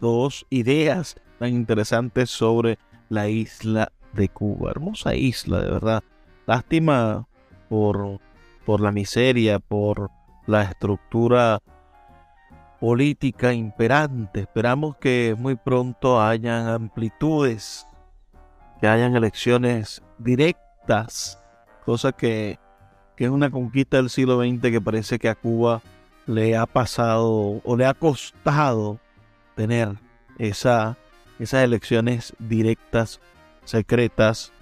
dos ideas tan interesantes sobre la isla de Cuba. Hermosa isla, de verdad. Lástima por, por la miseria, por la estructura política imperante. Esperamos que muy pronto hayan amplitudes, que hayan elecciones directas, cosa que, que es una conquista del siglo XX que parece que a Cuba le ha pasado o le ha costado tener esa, esas elecciones directas, secretas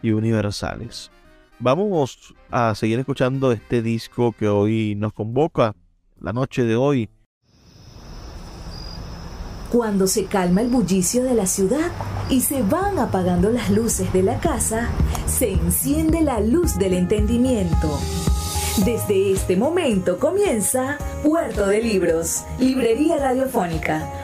y universales. Vamos a seguir escuchando este disco que hoy nos convoca, la noche de hoy. Cuando se calma el bullicio de la ciudad y se van apagando las luces de la casa, se enciende la luz del entendimiento. Desde este momento comienza Puerto de Libros, Librería Radiofónica,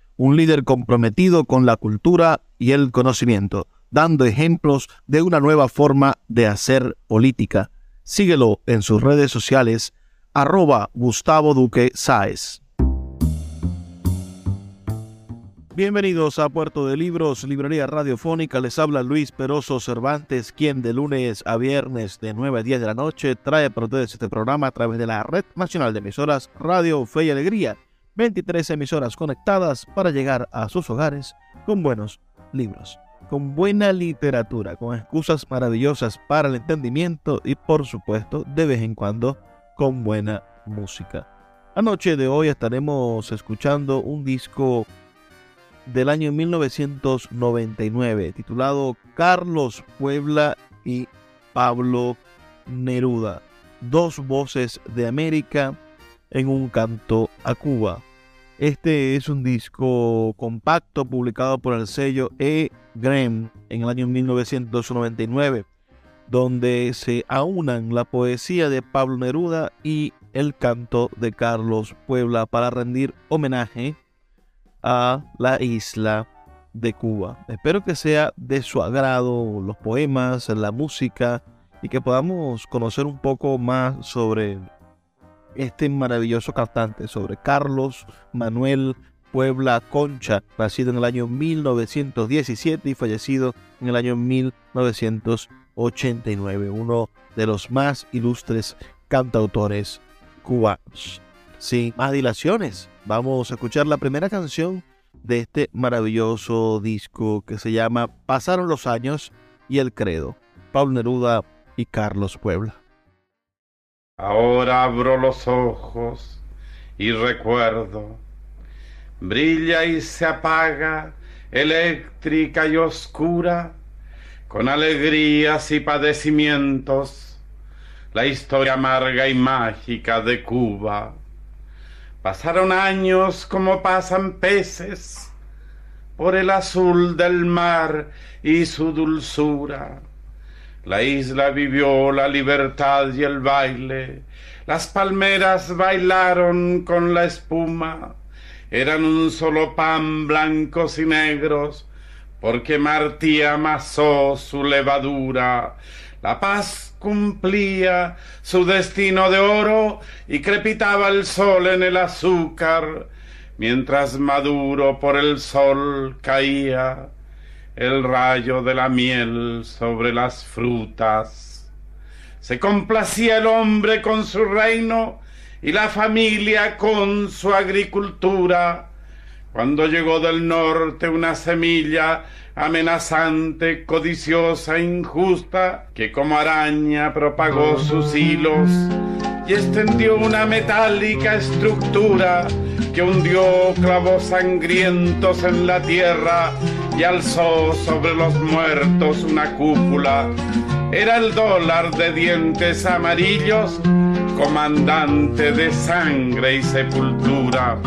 un líder comprometido con la cultura y el conocimiento, dando ejemplos de una nueva forma de hacer política. Síguelo en sus redes sociales, arroba Gustavo Duque Sáez. Bienvenidos a Puerto de Libros, Librería Radiofónica. Les habla Luis Peroso Cervantes, quien de lunes a viernes de 9 a 10 de la noche trae para ustedes este programa a través de la Red Nacional de Emisoras Radio Fe y Alegría 23 emisoras conectadas para llegar a sus hogares con buenos libros, con buena literatura, con excusas maravillosas para el entendimiento y por supuesto de vez en cuando con buena música. Anoche de hoy estaremos escuchando un disco del año 1999 titulado Carlos Puebla y Pablo Neruda, dos voces de América en un canto a Cuba. Este es un disco compacto publicado por el sello E. Graham en el año 1999, donde se aunan la poesía de Pablo Neruda y el canto de Carlos Puebla para rendir homenaje a la isla de Cuba. Espero que sea de su agrado los poemas, la música y que podamos conocer un poco más sobre este maravilloso cantante, sobre Carlos Manuel Puebla Concha, nacido en el año 1917 y fallecido en el año 1989, uno de los más ilustres cantautores cubanos. Sin más dilaciones, vamos a escuchar la primera canción de este maravilloso disco que se llama Pasaron los años y el credo, Pablo Neruda y Carlos Puebla. Ahora abro los ojos y recuerdo. Brilla y se apaga, eléctrica y oscura, con alegrías y padecimientos, la historia amarga y mágica de Cuba. Pasaron años como pasan peces por el azul del mar y su dulzura la isla vivió la libertad y el baile. Las palmeras bailaron con la espuma. Eran un solo pan blancos y negros, porque Martí amasó su levadura. La paz cumplía su destino de oro y crepitaba el sol en el azúcar, mientras maduro por el sol caía el rayo de la miel sobre las frutas. Se complacía el hombre con su reino y la familia con su agricultura. Cuando llegó del norte una semilla amenazante, codiciosa, injusta, que como araña propagó sus hilos y extendió una metálica estructura que hundió clavos sangrientos en la tierra y alzó sobre los muertos una cúpula. Era el dólar de dientes amarillos, comandante de sangre y sepultura.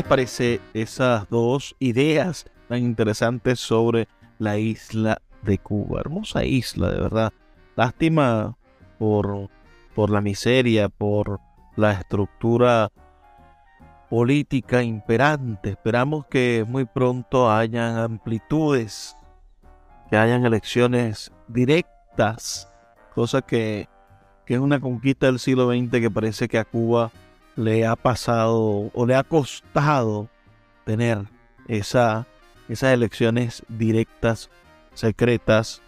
Les parece esas dos ideas tan interesantes sobre la isla de Cuba? Hermosa isla, de verdad. Lástima por, por la miseria, por la estructura política imperante. Esperamos que muy pronto hayan amplitudes, que hayan elecciones directas, cosa que, que es una conquista del siglo XX que parece que a Cuba le ha pasado o le ha costado tener esa, esas elecciones directas, secretas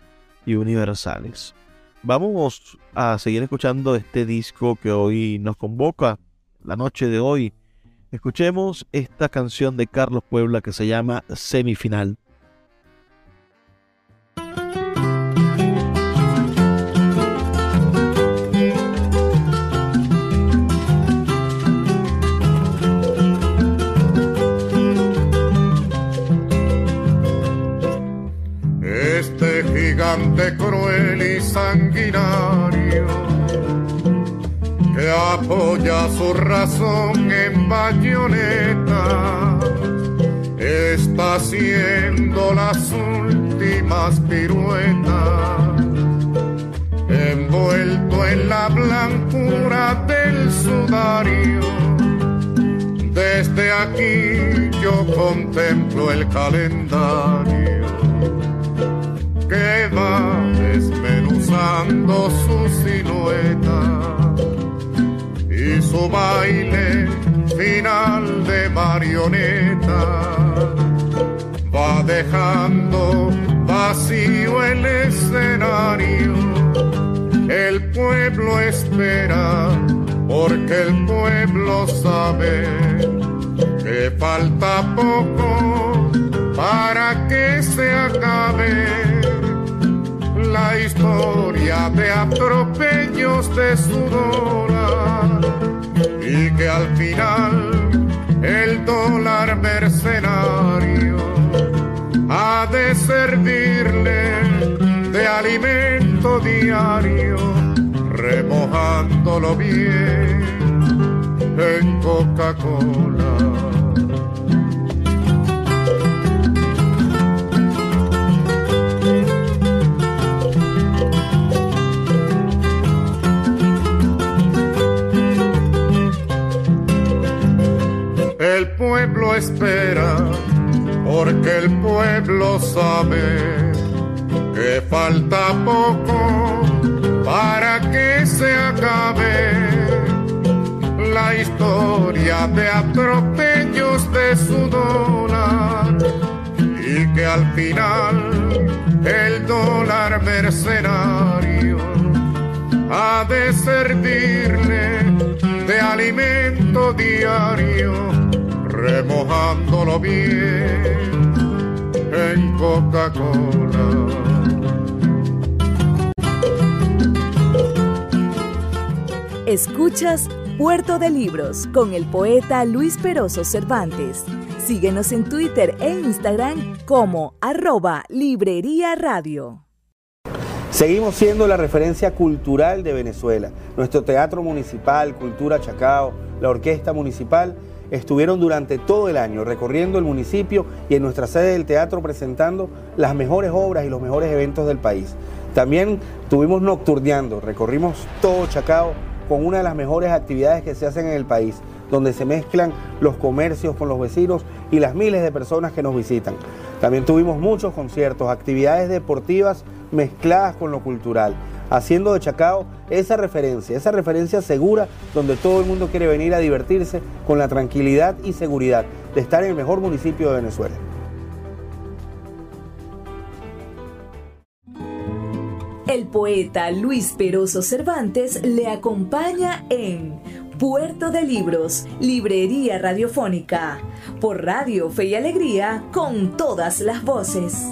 y universales. Vamos a seguir escuchando este disco que hoy nos convoca, la noche de hoy. Escuchemos esta canción de Carlos Puebla que se llama Semifinal. Sanguinario que apoya su razón en bayoneta está haciendo las últimas piruetas envuelto en la blancura del sudario. Desde aquí yo contemplo el calendario. Que va desmenuzando su silueta y su baile final de marioneta va dejando vacío el escenario. El pueblo espera porque el pueblo sabe que falta poco para que se acabe historia de atropellos de su dólar y que al final el dólar mercenario ha de servirle de alimento diario, remojándolo bien en Coca-Cola. Pueblo espera porque el pueblo sabe que falta poco para que se acabe la historia de atropellos de su dólar y que al final el dólar mercenario ha de servirle de alimento diario, remojándolo bien en Coca-Cola. Escuchas Puerto de Libros con el poeta Luis Peroso Cervantes. Síguenos en Twitter e Instagram como arroba Librería Radio. Seguimos siendo la referencia cultural de Venezuela. Nuestro Teatro Municipal, Cultura Chacao, la Orquesta Municipal estuvieron durante todo el año recorriendo el municipio y en nuestra sede del teatro presentando las mejores obras y los mejores eventos del país. También estuvimos nocturneando, recorrimos todo Chacao con una de las mejores actividades que se hacen en el país, donde se mezclan los comercios con los vecinos y las miles de personas que nos visitan. También tuvimos muchos conciertos, actividades deportivas mezcladas con lo cultural, haciendo de Chacao esa referencia, esa referencia segura donde todo el mundo quiere venir a divertirse con la tranquilidad y seguridad de estar en el mejor municipio de Venezuela. El poeta Luis Peroso Cervantes le acompaña en Puerto de Libros, Librería Radiofónica, por Radio Fe y Alegría, con todas las voces.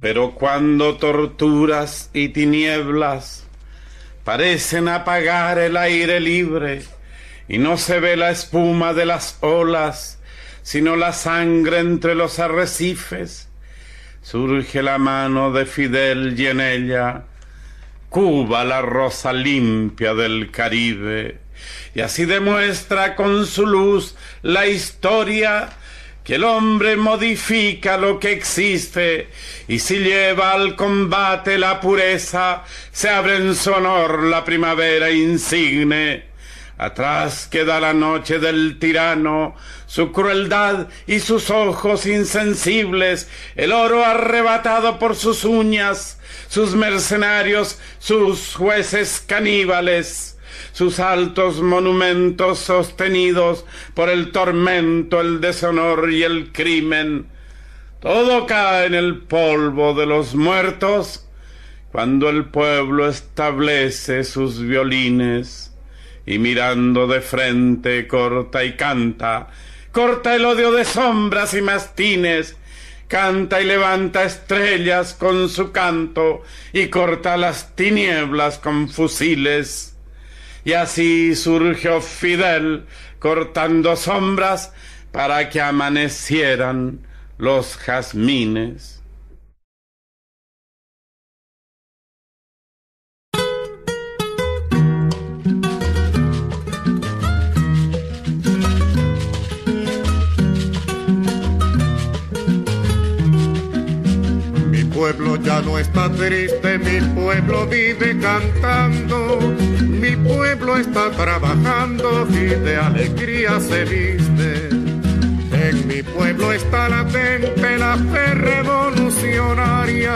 Pero cuando torturas y tinieblas parecen apagar el aire libre y no se ve la espuma de las olas, sino la sangre entre los arrecifes, surge la mano de Fidel y en ella Cuba la rosa limpia del Caribe, y así demuestra con su luz la historia que el hombre modifica lo que existe y si lleva al combate la pureza, se abre en su honor la primavera insigne. Atrás queda la noche del tirano, su crueldad y sus ojos insensibles, el oro arrebatado por sus uñas, sus mercenarios, sus jueces caníbales, sus altos monumentos sostenidos por el tormento, el deshonor y el crimen. Todo cae en el polvo de los muertos cuando el pueblo establece sus violines y mirando de frente corta y canta, corta el odio de sombras y mastines, canta y levanta estrellas con su canto y corta las tinieblas con fusiles. Y así surgió Fidel cortando sombras para que amanecieran los jazmines. Pueblo ya no está triste, mi pueblo vive cantando, mi pueblo está trabajando y de alegría se viste. En mi pueblo está latente la fe revolucionaria,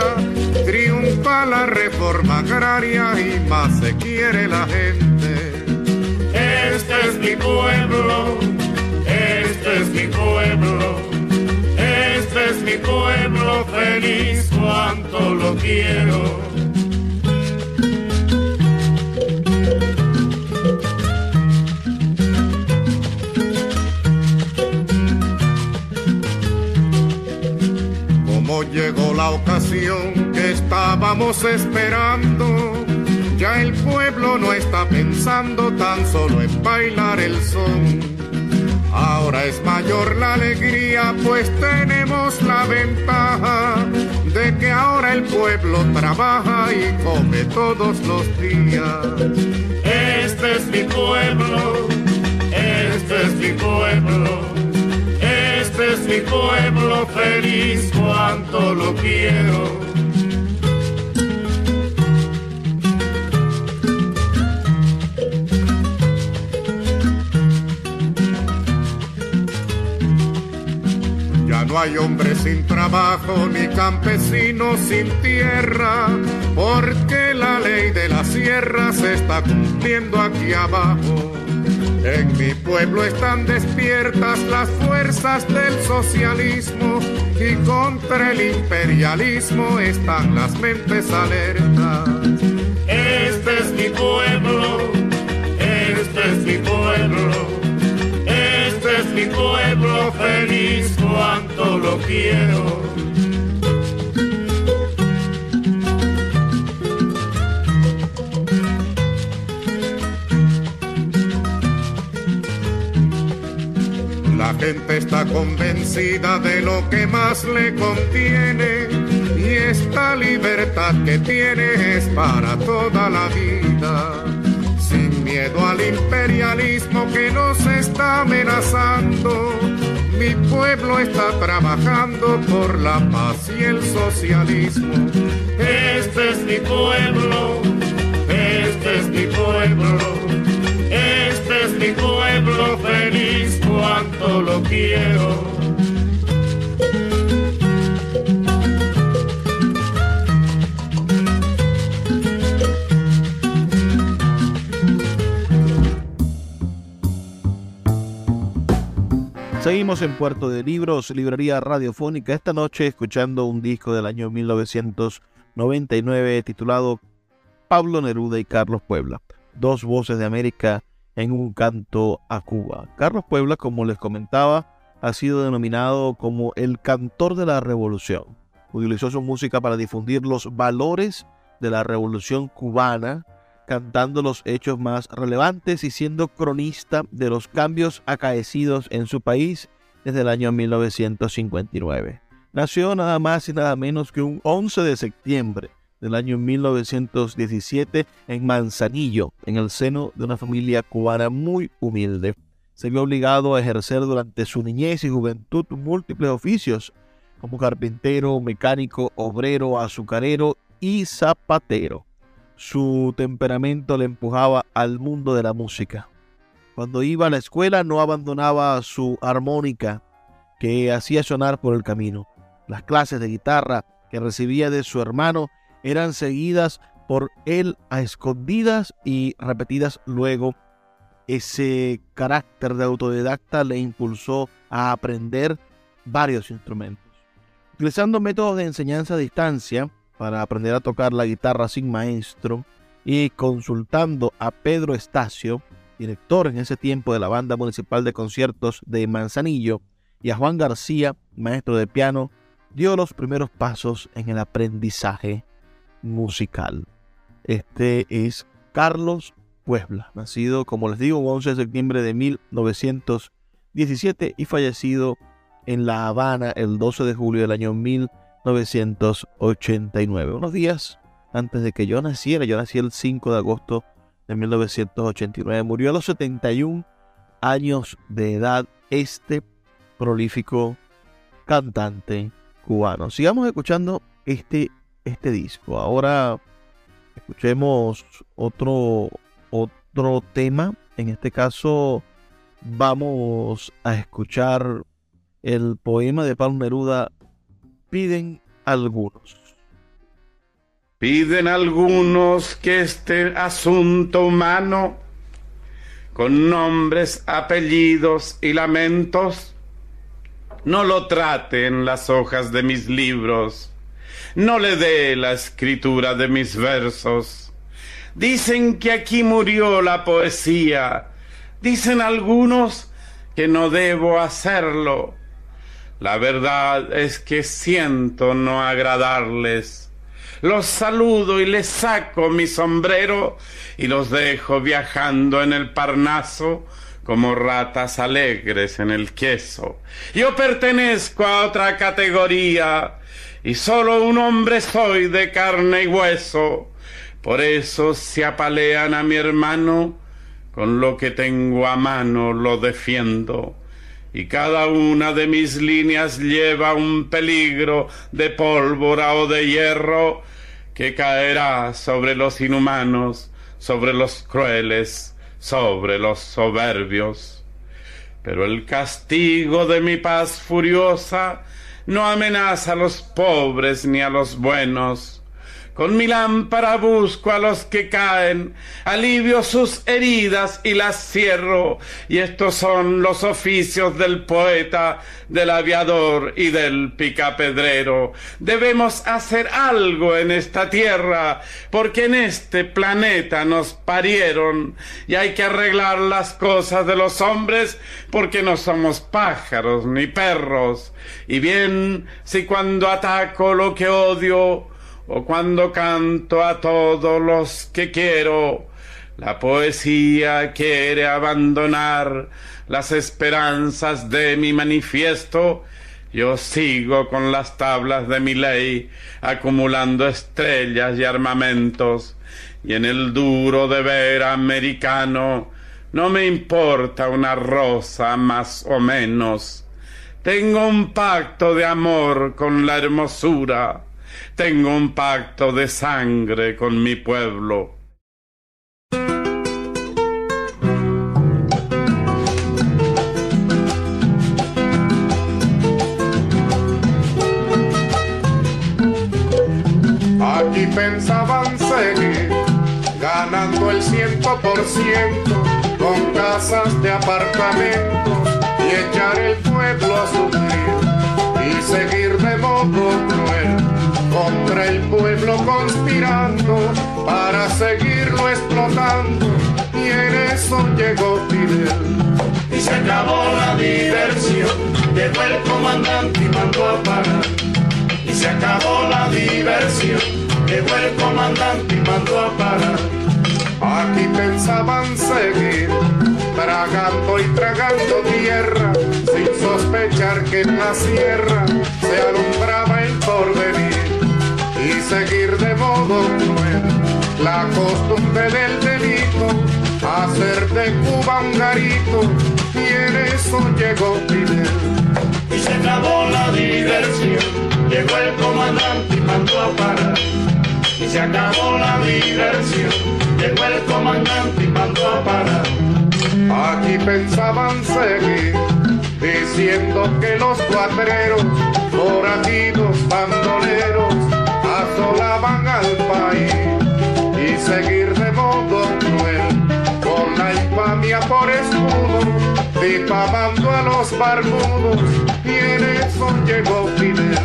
triunfa la reforma agraria y más se quiere la gente. Este es mi pueblo, este es mi pueblo este es mi pueblo feliz, cuanto lo quiero. Como llegó la ocasión que estábamos esperando, ya el pueblo no está pensando tan solo en bailar el son Ahora es mayor la alegría, pues tenemos la ventaja de que ahora el pueblo trabaja y come todos los días. Este es mi pueblo, este es mi pueblo, este es mi pueblo feliz, cuanto lo quiero. No hay hombre sin trabajo ni campesino sin tierra, porque la ley de la sierra se está cumpliendo aquí abajo. En mi pueblo están despiertas las fuerzas del socialismo y contra el imperialismo están las mentes alertas. Este es mi pueblo, este es mi pueblo mi pueblo feliz, cuanto lo quiero. La gente está convencida de lo que más le contiene y esta libertad que tiene es para toda la vida miedo al imperialismo que nos está amenazando. Mi pueblo está trabajando por la paz y el socialismo. Este es mi pueblo, este es mi pueblo, este es mi pueblo feliz, cuanto lo quiero. Seguimos en Puerto de Libros, librería radiofónica, esta noche escuchando un disco del año 1999 titulado Pablo Neruda y Carlos Puebla, dos voces de América en un canto a Cuba. Carlos Puebla, como les comentaba, ha sido denominado como el cantor de la revolución. Utilizó su música para difundir los valores de la revolución cubana, cantando los hechos más relevantes y siendo cronista de los cambios acaecidos en su país desde el año 1959. Nació nada más y nada menos que un 11 de septiembre del año 1917 en Manzanillo, en el seno de una familia cubana muy humilde. Se vio obligado a ejercer durante su niñez y juventud múltiples oficios, como carpintero, mecánico, obrero, azucarero y zapatero su temperamento le empujaba al mundo de la música. Cuando iba a la escuela no abandonaba su armónica que hacía sonar por el camino. Las clases de guitarra que recibía de su hermano eran seguidas por él a escondidas y repetidas luego. Ese carácter de autodidacta le impulsó a aprender varios instrumentos. Utilizando métodos de enseñanza a distancia, para aprender a tocar la guitarra sin maestro y consultando a Pedro Estacio, director en ese tiempo de la Banda Municipal de Conciertos de Manzanillo, y a Juan García, maestro de piano, dio los primeros pasos en el aprendizaje musical. Este es Carlos Puebla, nacido, como les digo, el 11 de septiembre de 1917 y fallecido en La Habana el 12 de julio del año 1917. 1989. Unos días antes de que yo naciera, yo nací el 5 de agosto de 1989. Murió a los 71 años de edad este prolífico cantante cubano. Sigamos escuchando este, este disco. Ahora escuchemos otro, otro tema. En este caso vamos a escuchar el poema de Pablo Neruda piden algunos. Piden algunos que este asunto humano, con nombres, apellidos y lamentos, no lo trate en las hojas de mis libros, no le dé la escritura de mis versos. Dicen que aquí murió la poesía, dicen algunos que no debo hacerlo la verdad es que siento no agradarles. Los saludo y les saco mi sombrero y los dejo viajando en el Parnaso como ratas alegres en el queso. Yo pertenezco a otra categoría y solo un hombre soy de carne y hueso. Por eso si apalean a mi hermano, con lo que tengo a mano lo defiendo y cada una de mis líneas lleva un peligro de pólvora o de hierro que caerá sobre los inhumanos, sobre los crueles, sobre los soberbios. Pero el castigo de mi paz furiosa no amenaza a los pobres ni a los buenos, con mi lámpara busco a los que caen, alivio sus heridas y las cierro. Y estos son los oficios del poeta, del aviador y del picapedrero. Debemos hacer algo en esta tierra, porque en este planeta nos parieron y hay que arreglar las cosas de los hombres porque no somos pájaros ni perros. Y bien, si cuando ataco lo que odio, o cuando canto a todos los que quiero. La poesía quiere abandonar las esperanzas de mi manifiesto. Yo sigo con las tablas de mi ley, acumulando estrellas y armamentos, y en el duro deber americano no me importa una rosa más o menos. Tengo un pacto de amor con la hermosura, tengo un pacto de sangre con mi pueblo. Aquí pensaban seguir ganando el ciento por ciento con casas de apartamentos y echar el pueblo a sufrir y seguir de modo cruel contra el pueblo conspirando para seguirlo explotando y en eso llegó Fidel. Y se acabó la diversión, llegó el comandante y mandó a parar. Y se acabó la diversión, llegó el comandante y mandó a parar. Aquí pensaban seguir, tragando y tragando tierra, sin sospechar que en la sierra se alumbraba el porvenir y seguir de modo cruel la costumbre del delito, hacer de Cuba un garito y en eso llegó Fidel. Y se acabó la diversión, llegó el comandante y mandó a parar. Y se acabó la diversión, llegó el comandante y mandó a parar. Aquí pensaban seguir, diciendo que los cuatreros, forajidos, bandoleros, al país y seguir de modo cruel, con la infamia por escudo, difamando a los barbudos, y en eso llegó Fidel.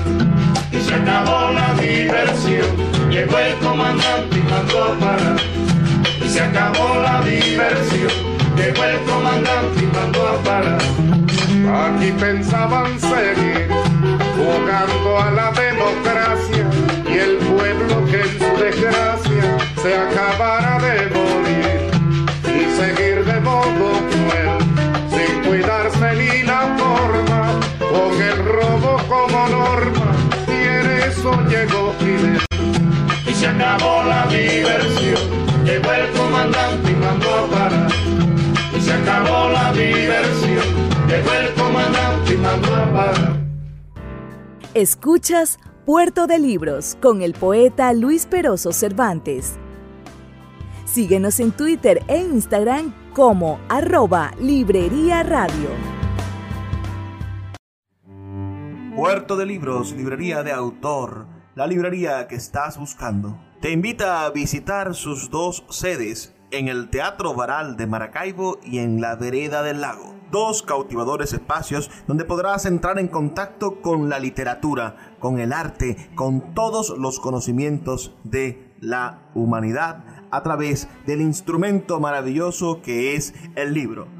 Y se acabó la diversión, llegó el comandante y mandó a parar. Y se acabó la diversión, llegó el comandante y mandó a parar. Aquí pensaban seguir jugando a la democracia el pueblo que en su desgracia se acabara de morir y seguir de modo cruel sin cuidarse ni la forma con el robo como norma y en eso llegó Fidel. Y se acabó la diversión, llegó el comandante y mandó a parar. Y se acabó la diversión, llegó el comandante y mandó a parar. Escuchas Puerto de Libros con el poeta Luis Peroso Cervantes. Síguenos en Twitter e Instagram como arroba Librería Radio. Puerto de Libros, librería de autor, la librería que estás buscando. Te invita a visitar sus dos sedes en el Teatro Varal de Maracaibo y en la Vereda del Lago. Dos cautivadores espacios donde podrás entrar en contacto con la literatura, con el arte, con todos los conocimientos de la humanidad a través del instrumento maravilloso que es el libro.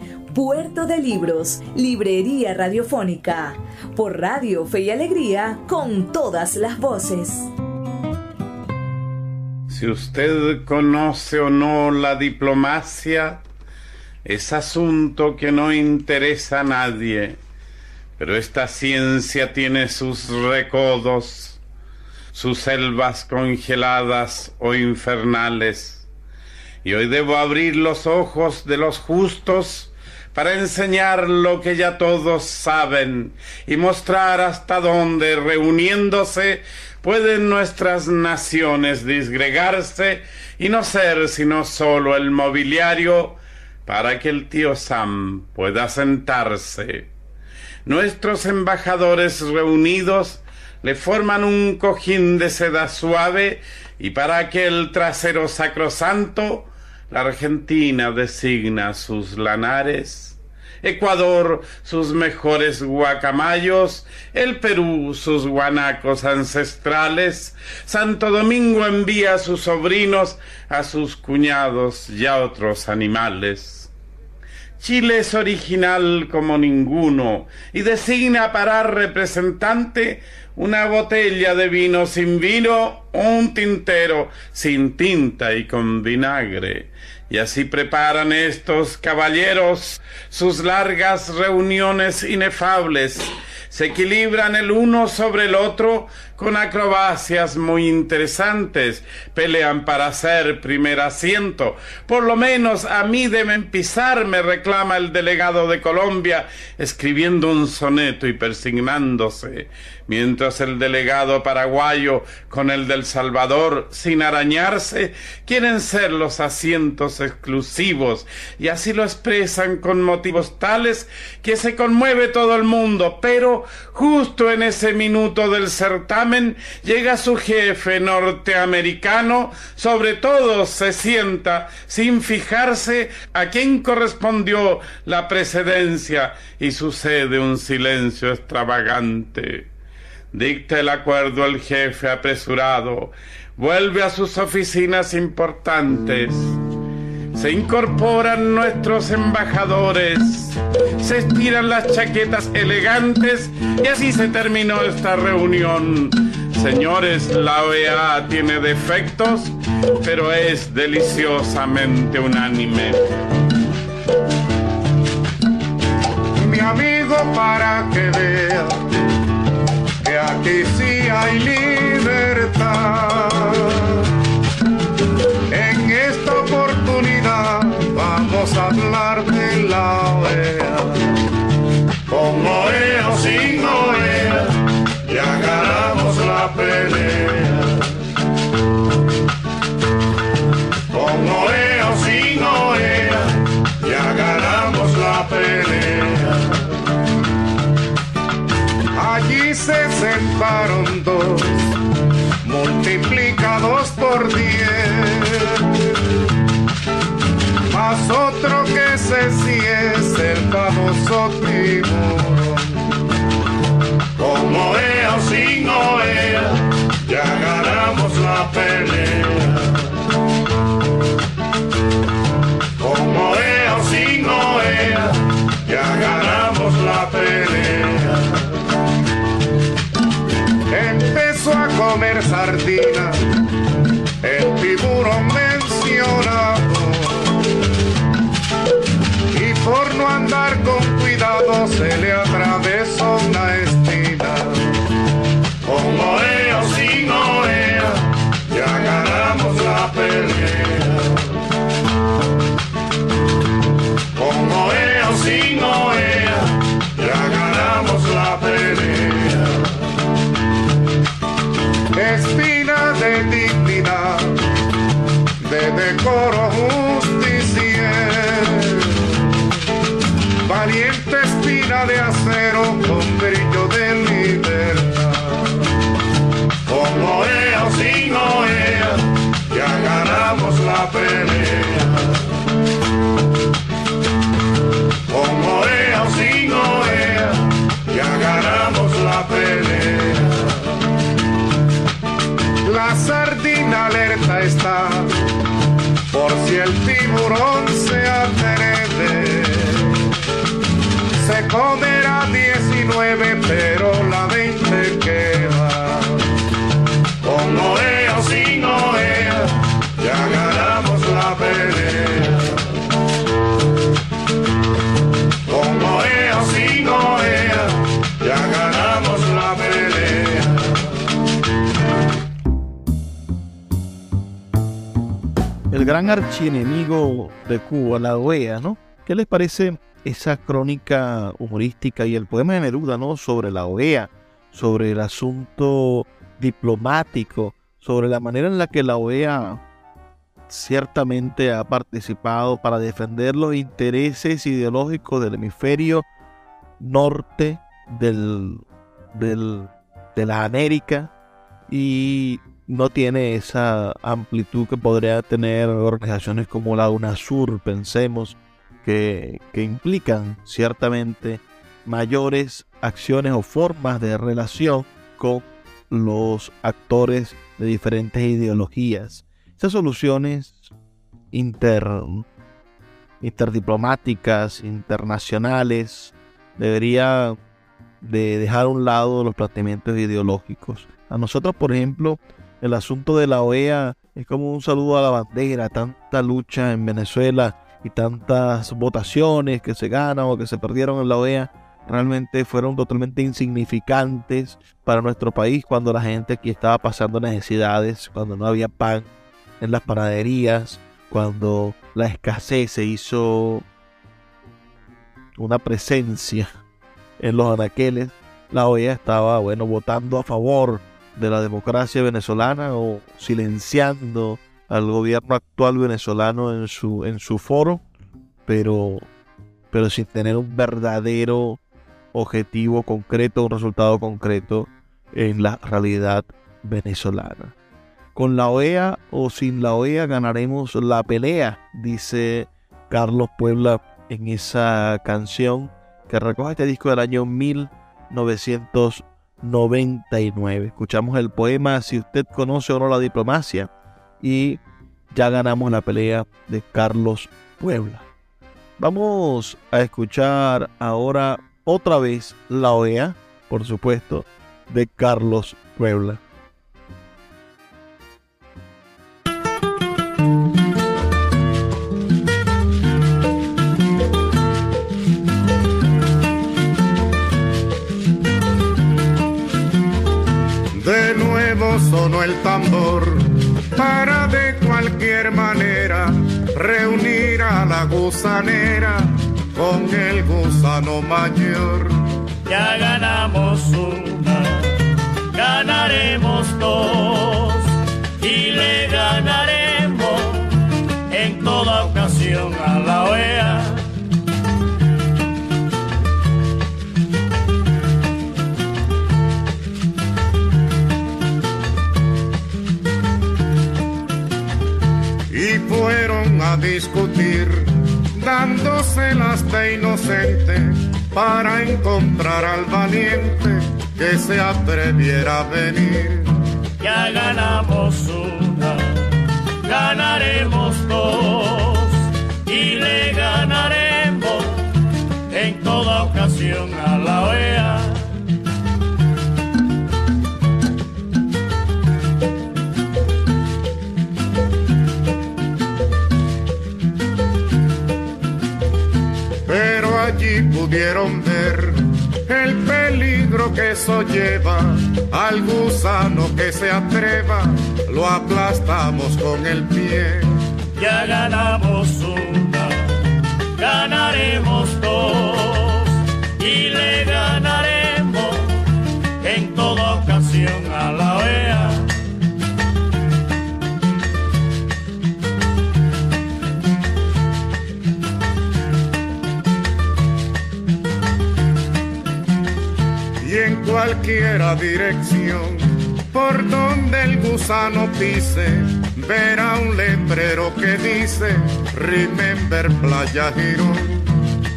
Puerto de Libros, Librería Radiofónica, por Radio Fe y Alegría, con todas las voces. Si usted conoce o no la diplomacia, es asunto que no interesa a nadie, pero esta ciencia tiene sus recodos, sus selvas congeladas o infernales, y hoy debo abrir los ojos de los justos para enseñar lo que ya todos saben y mostrar hasta dónde reuniéndose pueden nuestras naciones disgregarse y no ser sino solo el mobiliario para que el tío Sam pueda sentarse. Nuestros embajadores reunidos le forman un cojín de seda suave y para aquel trasero sacrosanto la Argentina designa sus lanares, Ecuador sus mejores guacamayos, el Perú sus guanacos ancestrales, Santo Domingo envía a sus sobrinos, a sus cuñados y a otros animales. Chile es original como ninguno y designa para representante una botella de vino sin vino un tintero sin tinta y con vinagre. Y así preparan estos caballeros sus largas reuniones inefables. Se equilibran el uno sobre el otro con acrobacias muy interesantes, pelean para ser primer asiento. Por lo menos a mí deben pisar, me reclama el delegado de Colombia, escribiendo un soneto y persignándose, mientras el delegado paraguayo con el del Salvador, sin arañarse, quieren ser los asientos exclusivos, y así lo expresan con motivos tales que se conmueve todo el mundo, pero justo en ese minuto del certamen, llega su jefe norteamericano, sobre todo se sienta sin fijarse a quién correspondió la precedencia y sucede un silencio extravagante. Dicta el acuerdo el jefe apresurado, vuelve a sus oficinas importantes. Se incorporan nuestros embajadores, se estiran las chaquetas elegantes y así se terminó esta reunión. Señores, la OEA tiene defectos, pero es deliciosamente unánime. Mi amigo, para que vea que sí hay libertad sardina, el tiburón mencionado. Por no andar con cuidado se le atravesó una archienemigo de Cuba, la OEA, ¿no? ¿Qué les parece esa crónica humorística y el poema de Neruda, ¿no? Sobre la OEA, sobre el asunto diplomático, sobre la manera en la que la OEA ciertamente ha participado para defender los intereses ideológicos del hemisferio norte de la América y no tiene esa amplitud que podría tener organizaciones como la UNASUR, pensemos, que, implican ciertamente mayores acciones o formas de relación con los actores de diferentes ideologías. Esas soluciones inter, interdiplomáticas, internacionales, debería de dejar a un lado los planteamientos ideológicos. A nosotros, por ejemplo, el asunto de la OEA es como un saludo a la bandera, tanta lucha en Venezuela y tantas votaciones que se ganan o que se perdieron en la OEA realmente fueron totalmente insignificantes para nuestro país cuando la gente aquí estaba pasando necesidades, cuando no había pan en las panaderías, cuando la escasez se hizo una presencia en los anaqueles, la OEA estaba, bueno, votando a favor de la democracia venezolana o silenciando al gobierno actual venezolano en su, en su foro, pero, pero sin tener un verdadero objetivo concreto, un resultado concreto en la realidad venezolana. Con la OEA o sin la OEA ganaremos la pelea, dice Carlos Puebla en esa canción que recoge este disco del año 1999. Escuchamos el poema Si usted conoce o no la diplomacia y ya ganamos la pelea de Carlos Puebla. Vamos a escuchar ahora otra vez la OEA, por supuesto, de Carlos Puebla. De nuevo sonó el tambor para de cualquier manera reunir a la gusanera con el gusano mayor. Ya ganamos una, ganaremos dos y le ganaremos en toda ocasión a discutir dándoselas de inocente para encontrar al valiente que se atreviera a venir. Ya ganamos una, ganaremos dos y le ganaremos en toda ocasión a la OEA. Pudieron ver el peligro que eso lleva al gusano que se atreva, lo aplastamos con el pie. Ya ganamos una, ganaremos dos y cualquiera dirección por donde el gusano pise verá un letrero que dice Remember Playa Girón.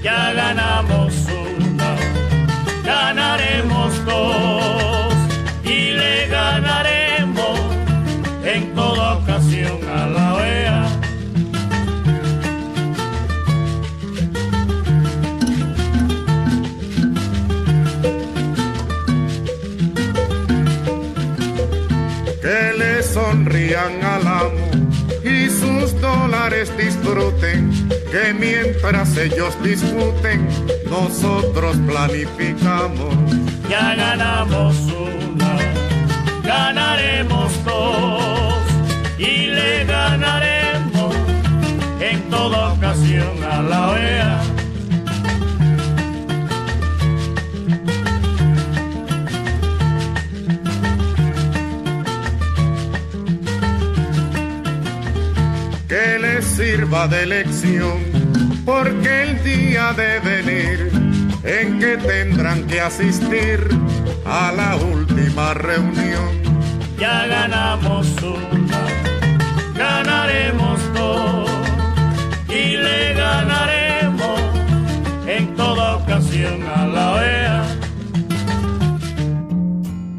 Ya ganamos una, ganaremos dos disfruten, que mientras ellos discuten, nosotros planificamos. Ya ganamos una, ganaremos dos y le ganaremos en toda ocasión a la OEA. Sirva de lección, porque el día de venir en que tendrán que asistir a la última reunión. Ya ganamos una, ganaremos dos y le ganaremos en toda ocasión a la OEA.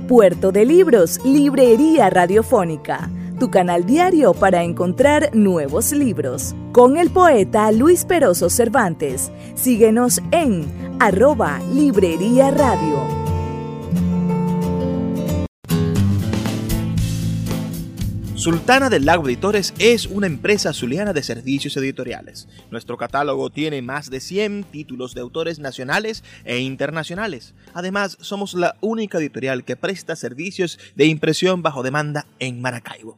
Puerto de Libros, Librería Radiofónica, tu canal diario para encontrar nuevos libros. Con el poeta Luis Peroso Cervantes. Síguenos en arroba Librería Radio. Sultana del Lago Editores es una empresa zuliana de servicios editoriales. Nuestro catálogo tiene más de 100 títulos de autores nacionales e internacionales. Además, somos la única editorial que presta servicios de impresión bajo demanda en Maracaibo.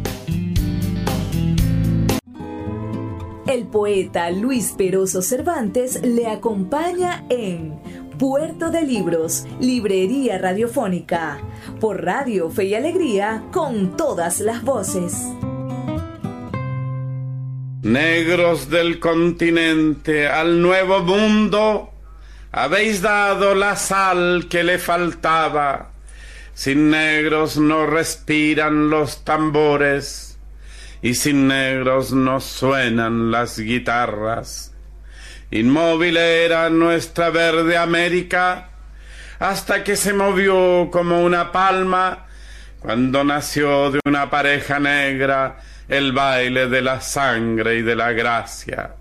El poeta Luis Peroso Cervantes le acompaña en Puerto de Libros, Librería Radiofónica, por Radio Fe y Alegría, con todas las voces. Negros del continente al nuevo mundo, habéis dado la sal que le faltaba. Sin negros no respiran los tambores y sin negros no suenan las guitarras. Inmóvil era nuestra verde América hasta que se movió como una palma cuando nació de una pareja negra el baile de la sangre y de la gracia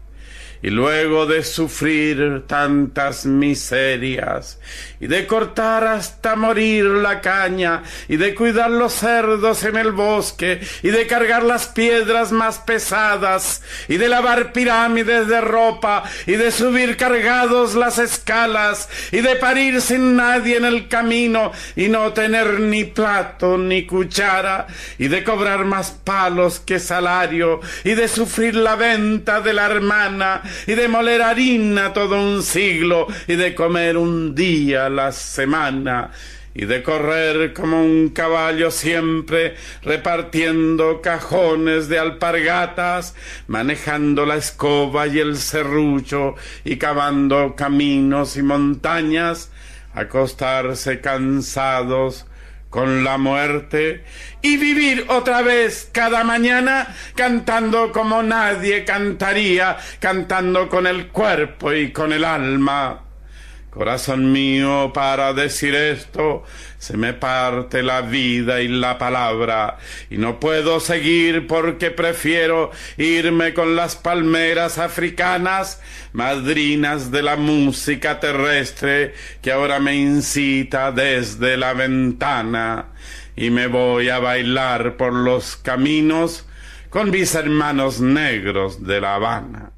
y luego de sufrir tantas miserias y de cortar hasta morir la caña y de cuidar los cerdos en el bosque y de cargar las piedras más pesadas y de lavar pirámides de ropa y de subir cargados las escalas y de parir sin nadie en el camino y no tener ni plato ni cuchara y de cobrar más palos que salario y de sufrir la venta de la hermana y de moler harina todo un siglo y de comer un día la semana y de correr como un caballo siempre repartiendo cajones de alpargatas, manejando la escoba y el serrucho y cavando caminos y montañas, acostarse cansados con la muerte y vivir otra vez cada mañana cantando como nadie cantaría, cantando con el cuerpo y con el alma. Corazón mío, para decir esto, se me parte la vida y la palabra, y no puedo seguir porque prefiero irme con las palmeras africanas, madrinas de la música terrestre, que ahora me incita desde la ventana, y me voy a bailar por los caminos con mis hermanos negros de La Habana.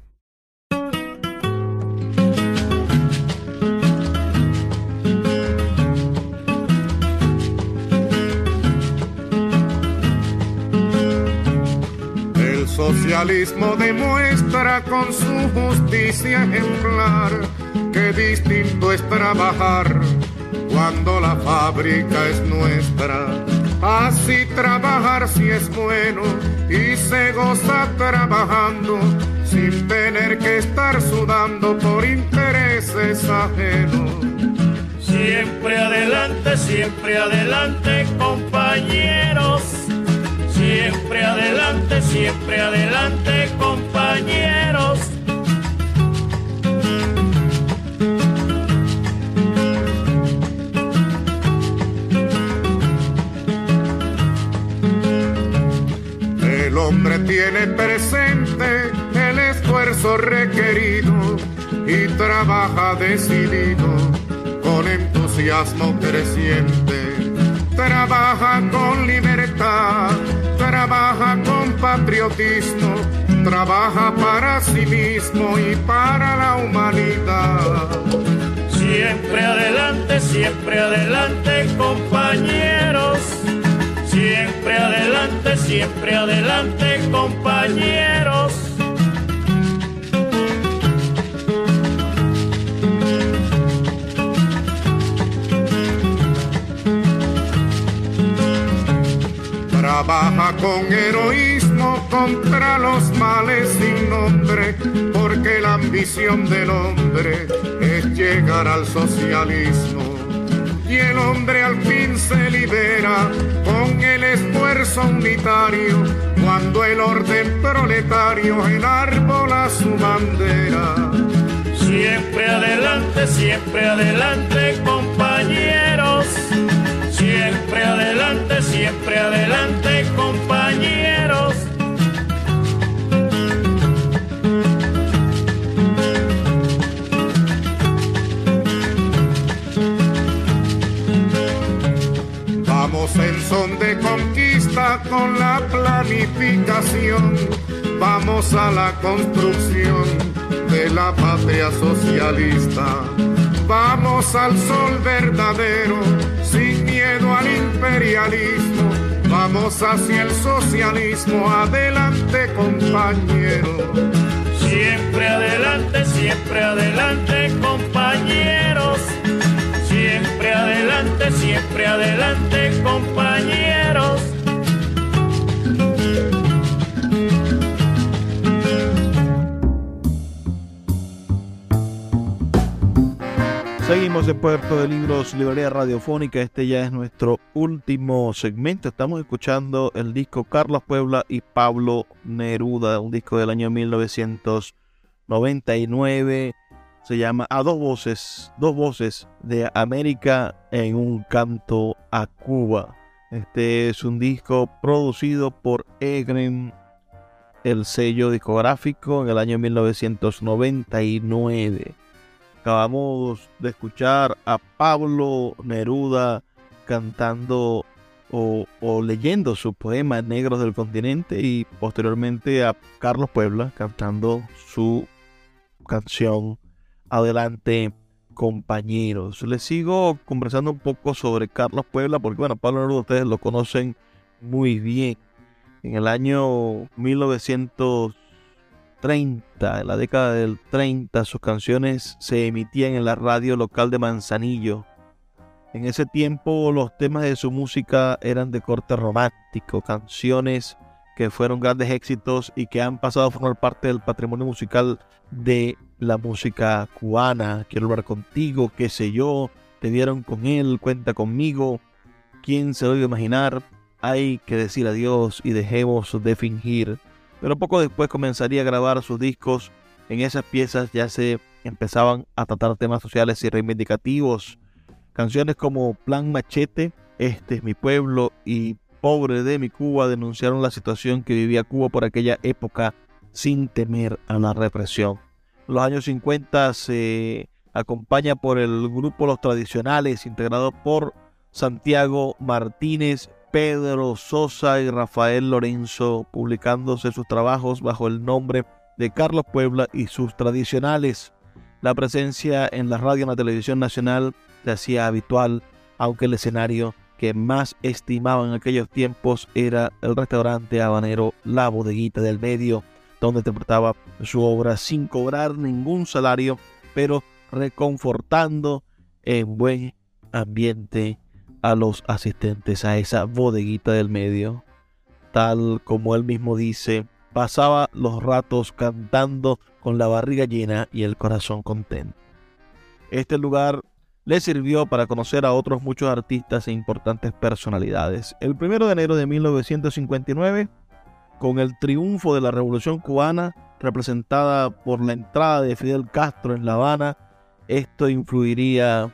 Socialismo demuestra con su justicia ejemplar que distinto es trabajar cuando la fábrica es nuestra. Así trabajar si es bueno y se goza trabajando sin tener que estar sudando por intereses ajenos. Siempre adelante, siempre adelante, compañeros Siempre adelante, siempre adelante, compañeros. El hombre tiene presente el esfuerzo requerido y trabaja decidido con entusiasmo creciente. Trabaja con libertad trabaja con patriotismo, trabaja para sí mismo y para la humanidad. Siempre adelante, siempre adelante, compañeros. Siempre adelante, siempre adelante, compañeros. Trabaja con heroísmo contra los males sin nombre, porque la ambición del hombre es llegar al socialismo. y el hombre al fin se libera con el esfuerzo unitario cuando el orden proletario enarbola su bandera. Siempre adelante, siempre adelante compañeros, siempre adelante, siempre adelante compañeros. en son de conquista con la planificación. Vamos a la construcción de la patria socialista. Vamos al sol verdadero, sin miedo al imperialismo. Vamos hacia el socialismo, adelante compañero. Siempre adelante, siempre adelante compañeros Siempre adelante, siempre adelante, compañeros. Seguimos en Puerto de Libros, Librería Radiofónica. Este ya es nuestro último segmento. Estamos escuchando el disco Carlos Puebla y Pablo Neruda, un disco del año 1999 se llama A dos voces, dos voces de América en un canto a Cuba. Este es un disco producido por Egren, el sello discográfico, en el año 1999. Acabamos de escuchar a Pablo Neruda cantando o, o, leyendo su poema Negros del Continente y posteriormente a Carlos Puebla cantando su canción adelante compañeros. Les sigo conversando un poco sobre Carlos Puebla, porque bueno, Pablo Neruda ustedes lo conocen muy bien. En el año 1930, en la década del 30, sus canciones se emitían en la radio local de Manzanillo. En ese tiempo los temas de su música eran de corte romántico, canciones que fueron grandes éxitos y que han pasado a formar parte del patrimonio musical de la música cubana. Quiero hablar contigo, qué sé yo, te dieron con él, cuenta conmigo. ¿Quién se lo iba a imaginar? Hay que decir adiós y dejemos de fingir. Pero poco después comenzaría a grabar sus discos. En esas piezas ya se empezaban a tratar temas sociales y reivindicativos. Canciones como Plan Machete, Este es mi pueblo y Pobre de mi Cuba denunciaron la situación que vivía Cuba por aquella época sin temer a la represión. Los años 50 se acompaña por el grupo Los Tradicionales, integrado por Santiago Martínez, Pedro Sosa y Rafael Lorenzo, publicándose sus trabajos bajo el nombre de Carlos Puebla y sus tradicionales. La presencia en la radio y la televisión nacional se hacía habitual, aunque el escenario que más estimaba en aquellos tiempos era el restaurante habanero La Bodeguita del Medio, donde interpretaba su obra sin cobrar ningún salario, pero reconfortando en buen ambiente a los asistentes a esa bodeguita del medio. Tal como él mismo dice, pasaba los ratos cantando con la barriga llena y el corazón contento. Este lugar le sirvió para conocer a otros muchos artistas e importantes personalidades. El 1 de enero de 1959 con el triunfo de la Revolución cubana representada por la entrada de Fidel Castro en La Habana, esto influiría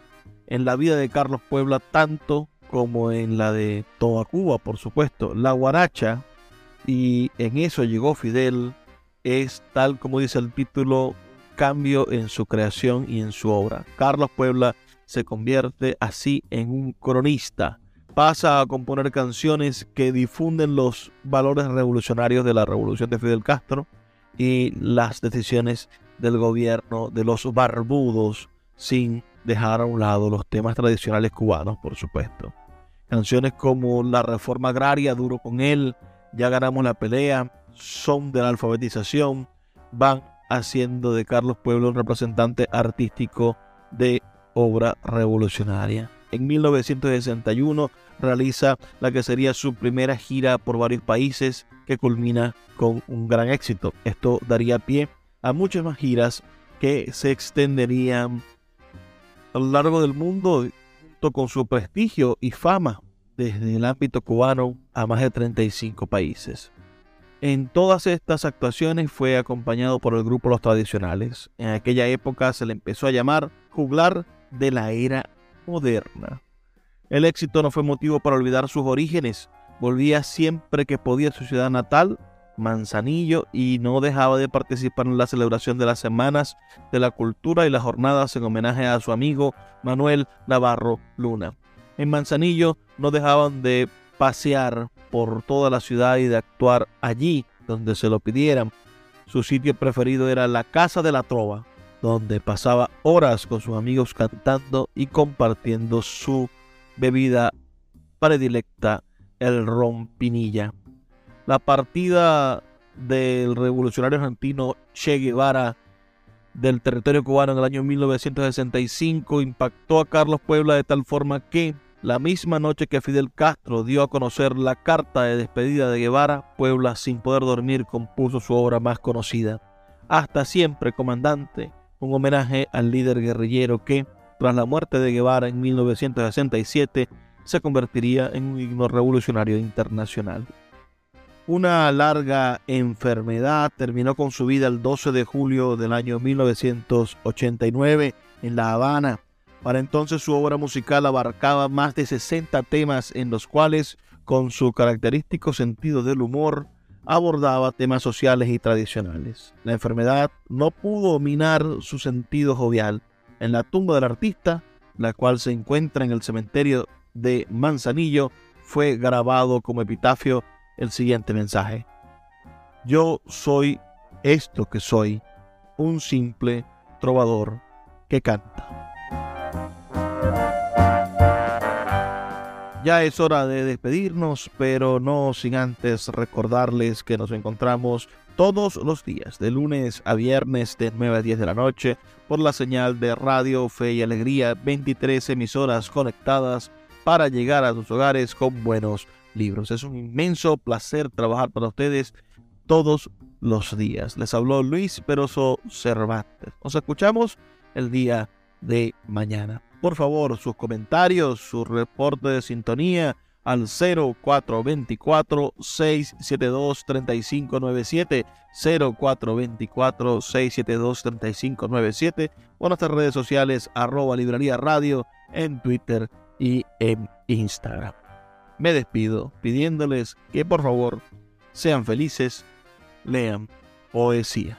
en la vida de Carlos Puebla tanto como en la de toda Cuba, por supuesto. La guaracha, y en eso llegó Fidel, es tal como dice el título, cambio en su creación y en su obra. Carlos Puebla se convierte así en un cronista pasa a componer canciones que difunden los valores revolucionarios de la revolución de Fidel Castro y las decisiones del gobierno de los barbudos sin dejar a un lado los temas tradicionales cubanos, por supuesto. Canciones como La Reforma Agraria, Duro con él, Ya ganamos la pelea, Son de la alfabetización, van haciendo de Carlos Pueblo un representante artístico de obra revolucionaria. En 1961 realiza la que sería su primera gira por varios países que culmina con un gran éxito. Esto daría pie a muchas más giras que se extenderían a lo largo del mundo junto con su prestigio y fama desde el ámbito cubano a más de 35 países. En todas estas actuaciones fue acompañado por el grupo Los Tradicionales. En aquella época se le empezó a llamar juglar de la era moderna. El éxito no fue motivo para olvidar sus orígenes. Volvía siempre que podía a su ciudad natal, Manzanillo, y no dejaba de participar en la celebración de las semanas de la cultura y las jornadas en homenaje a su amigo Manuel Navarro Luna. En Manzanillo no dejaban de pasear por toda la ciudad y de actuar allí donde se lo pidieran. Su sitio preferido era la Casa de la Trova, donde pasaba horas con sus amigos cantando y compartiendo su bebida predilecta, el rompinilla. La partida del revolucionario argentino Che Guevara del territorio cubano en el año 1965 impactó a Carlos Puebla de tal forma que la misma noche que Fidel Castro dio a conocer la carta de despedida de Guevara, Puebla, sin poder dormir, compuso su obra más conocida, Hasta siempre, comandante, un homenaje al líder guerrillero que, tras la muerte de Guevara en 1967, se convertiría en un himno revolucionario internacional. Una larga enfermedad terminó con su vida el 12 de julio del año 1989 en La Habana para entonces su obra musical abarcaba más de 60 temas en los cuales, con su característico sentido del humor, abordaba temas sociales y tradicionales. La enfermedad no pudo dominar su sentido jovial. En la tumba del artista, la cual se encuentra en el cementerio de Manzanillo, fue grabado como epitafio el siguiente mensaje. Yo soy esto que soy, un simple trovador que canta. Ya es hora de despedirnos, pero no sin antes recordarles que nos encontramos todos los días, de lunes a viernes de 9 a 10 de la noche, por la señal de Radio Fe y Alegría, 23 emisoras conectadas para llegar a sus hogares con buenos libros. Es un inmenso placer trabajar para ustedes todos los días. Les habló Luis Peroso Cervantes. Nos escuchamos el día de mañana por favor sus comentarios, su reporte de sintonía al 0424-672-3597, 0424-672-3597 o nuestras redes sociales arroba librería radio en Twitter y en Instagram. Me despido pidiéndoles que por favor sean felices, lean poesía.